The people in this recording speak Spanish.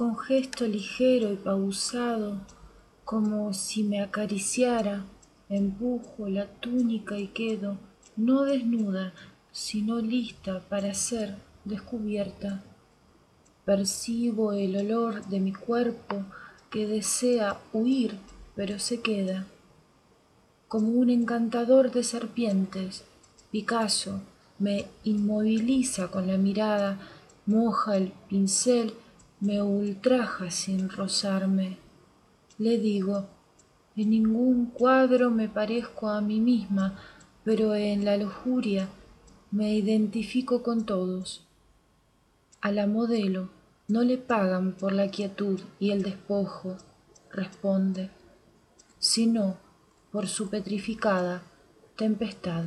con gesto ligero y pausado como si me acariciara empujo la túnica y quedo no desnuda sino lista para ser descubierta. Percibo el olor de mi cuerpo que desea huir pero se queda. Como un encantador de serpientes picasso me inmoviliza con la mirada moja el pincel me ultraja sin rozarme. Le digo en ningún cuadro me parezco a mí misma pero en la lujuria me identifico con todos. A la modelo no le pagan por la quietud y el despojo responde sino por su petrificada tempestad